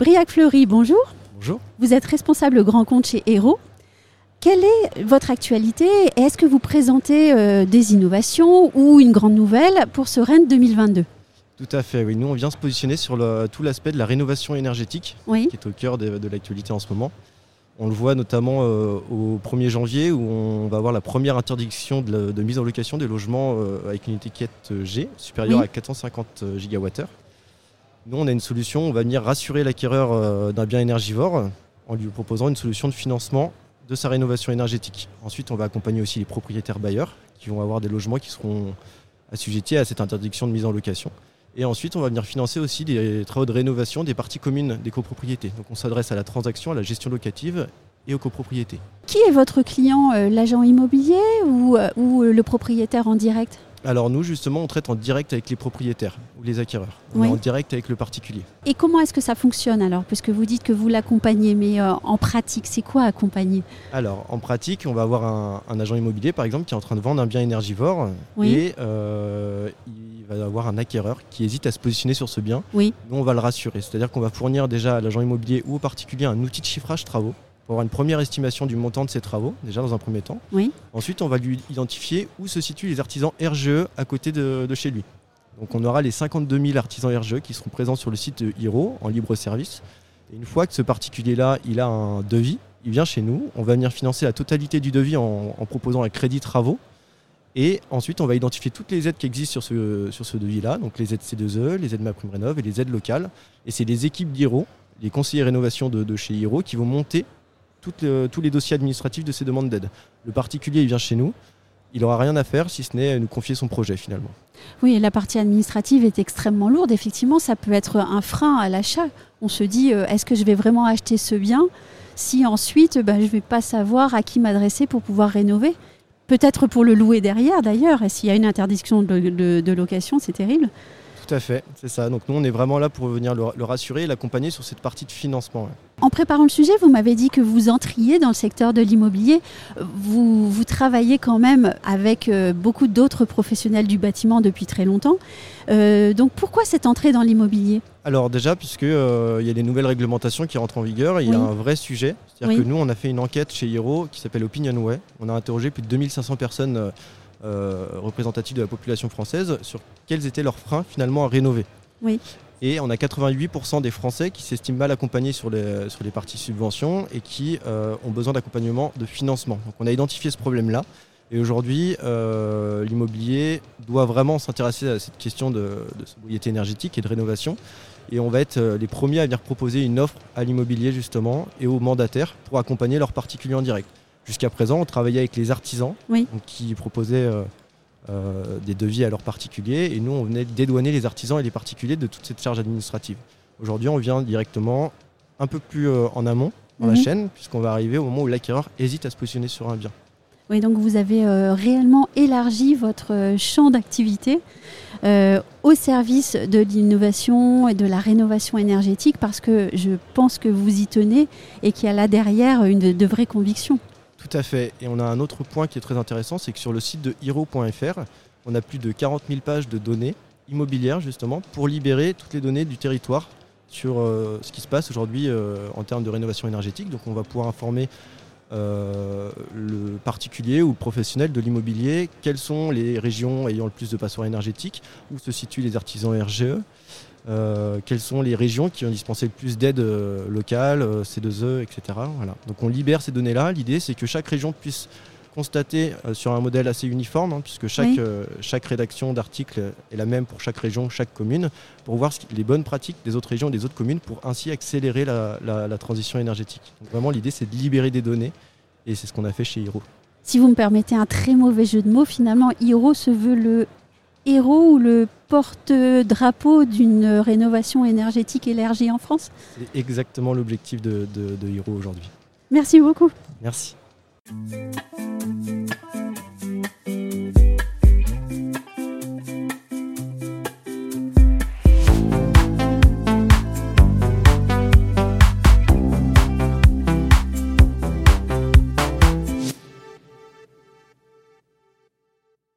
Briac Fleury, bonjour. Bonjour. Vous êtes responsable grand compte chez Hero. Quelle est votre actualité Est-ce que vous présentez euh, des innovations ou une grande nouvelle pour ce Rennes 2022 Tout à fait, oui. Nous, on vient se positionner sur le- tout l'aspect de la rénovation énergétique, Oui. qui est au cœur de, de l'actualité en ce moment. On le voit notamment euh, au 1er janvier, où on va avoir la première interdiction de, la- de mise en location des logements euh, avec une étiquette G, supérieure Oui. à 450 gigawattheures. Nous, on a une solution, on va venir rassurer l'acquéreur euh, d'un bien énergivore en lui proposant une solution de financement de sa rénovation énergétique. Ensuite, on va accompagner aussi les propriétaires bailleurs qui vont avoir des logements qui seront assujettis à cette interdiction de mise en location. Et ensuite, on va venir financer aussi des travaux de rénovation des parties communes des copropriétés. Donc on s'adresse à la transaction, à la gestion locative et aux copropriétés. Qui est votre client euh, L'agent immobilier ou, euh, ou le propriétaire en direct? Alors nous, justement, on traite en direct avec les propriétaires ou les acquéreurs. Oui. en direct avec le particulier. Et comment est-ce que ça fonctionne alors? Puisque vous dites que vous l'accompagnez, mais euh, en pratique, c'est quoi accompagner? Alors, en pratique, on va avoir un, un agent immobilier, par exemple, qui est en train de vendre un bien énergivore. Oui. Et euh, il va avoir un acquéreur qui hésite à se positionner sur ce bien. Oui. Nous, on va le rassurer. C'est-à-dire qu'on va fournir déjà à l'agent immobilier ou au particulier un outil de chiffrage travaux pour avoir une première estimation du montant de ses travaux, déjà dans un premier temps. Oui. Ensuite, on va lui identifier où se situent les artisans RGE à côté de, de chez lui. Donc, on aura les 52 000 artisans RGE qui seront présents sur le site de Hiro en libre service. Et une fois que ce particulier-là, il a un devis, il vient chez nous, on va venir financer la totalité du devis en, en proposant un crédit travaux. Et ensuite, on va identifier toutes les aides qui existent sur ce, sur ce devis-là, donc les aides C2E, les aides MaPrimeRénov et les aides locales. Et c'est les équipes d'Hiro, les conseillers rénovation de, de chez Hiro, qui vont monter le- tous les dossiers administratifs de ces demandes d'aide. Le particulier, il vient chez nous, il n'aura rien à faire si ce n'est nous confier son projet finalement. Oui, la partie administrative est extrêmement lourde. Effectivement, ça peut être un frein à l'achat. On se dit, euh, est-ce que je vais vraiment acheter ce bien si ensuite ben, je ne vais pas savoir à qui m'adresser pour pouvoir rénover? Peut-être pour le louer derrière d'ailleurs. Et s'il y a une interdiction de location, c'est terrible. Tout à fait, c'est ça. Donc nous, on est vraiment là pour venir le, le rassurer et l'accompagner sur cette partie de financement. ouais. En préparant le sujet, vous m'avez dit que vous entriez dans le secteur de l'immobilier. Vous, vous travaillez quand même avec euh, beaucoup d'autres professionnels du bâtiment depuis très longtemps. Euh, donc pourquoi cette entrée dans l'immobilier? Alors déjà, puisque euh, il y a les nouvelles réglementations qui rentrent en vigueur, il y a un vrai sujet. C'est-à-dire Oui. que nous, on a fait une enquête chez Hiro qui s'appelle Opinionway. On a interrogé plus de 2500 personnes euh, euh, représentatives de la population française sur quels étaient leurs freins finalement à rénover. Oui. Et on a 88% des Français qui s'estiment mal accompagnés sur les, sur les parties subventions et qui euh, ont besoin d'accompagnement de financement. Donc on a identifié ce problème-là. Et aujourd'hui, euh, l'immobilier doit vraiment s'intéresser à cette question de, de sobriété énergétique et de rénovation. Et on va être les premiers à venir proposer une offre à l'immobilier justement et aux mandataires pour accompagner leurs particuliers en direct. Jusqu'à présent, on travaillait avec les artisans Oui. donc, qui proposaient euh, euh, des devis à leurs particuliers et nous, on venait dédouaner les artisans et les particuliers de toute cette charge administrative. Aujourd'hui, on vient directement un peu plus euh, en amont dans Mhm. la chaîne puisqu'on va arriver au moment où l'acquéreur hésite à se positionner sur un bien. Oui, donc vous avez euh, réellement élargi votre champ d'activité euh, au service de l'innovation et de la rénovation énergétique parce que je pense que vous y tenez et qu'il y a là derrière une de, de vraies convictions. Tout à fait. Et on a un autre point qui est très intéressant, c'est que sur le site de hero.fr, on a plus de 40 000 pages de données immobilières justement pour libérer toutes les données du territoire sur euh, ce qui se passe aujourd'hui euh, en termes de rénovation énergétique. Donc on va pouvoir informer euh, le particulier ou le professionnel de l'immobilier quelles sont les régions ayant le plus de passoires énergétiques, où se situent les artisans RGE, euh, quelles sont les régions qui ont dispensé le plus d'aide euh, locale, euh, C2E, etc. Donc on libère ces données-là. L'idée c'est que chaque région puisse constater euh, sur un modèle assez uniforme, hein, puisque chaque, Oui. euh, chaque rédaction d'article est la même pour chaque région, chaque commune, pour voir les bonnes pratiques des autres régions et des autres communes pour ainsi accélérer la, la- la transition énergétique. Donc vraiment l'idée c'est de libérer des données et c'est ce qu'on a fait chez Hiro. Si vous me permettez un très mauvais jeu de mots, finalement, Hiro se veut le héros ou le porte-drapeau d'une rénovation énergétique élargie en France? C'est exactement l'objectif de, de, de Hiro aujourd'hui. Merci beaucoup. Merci.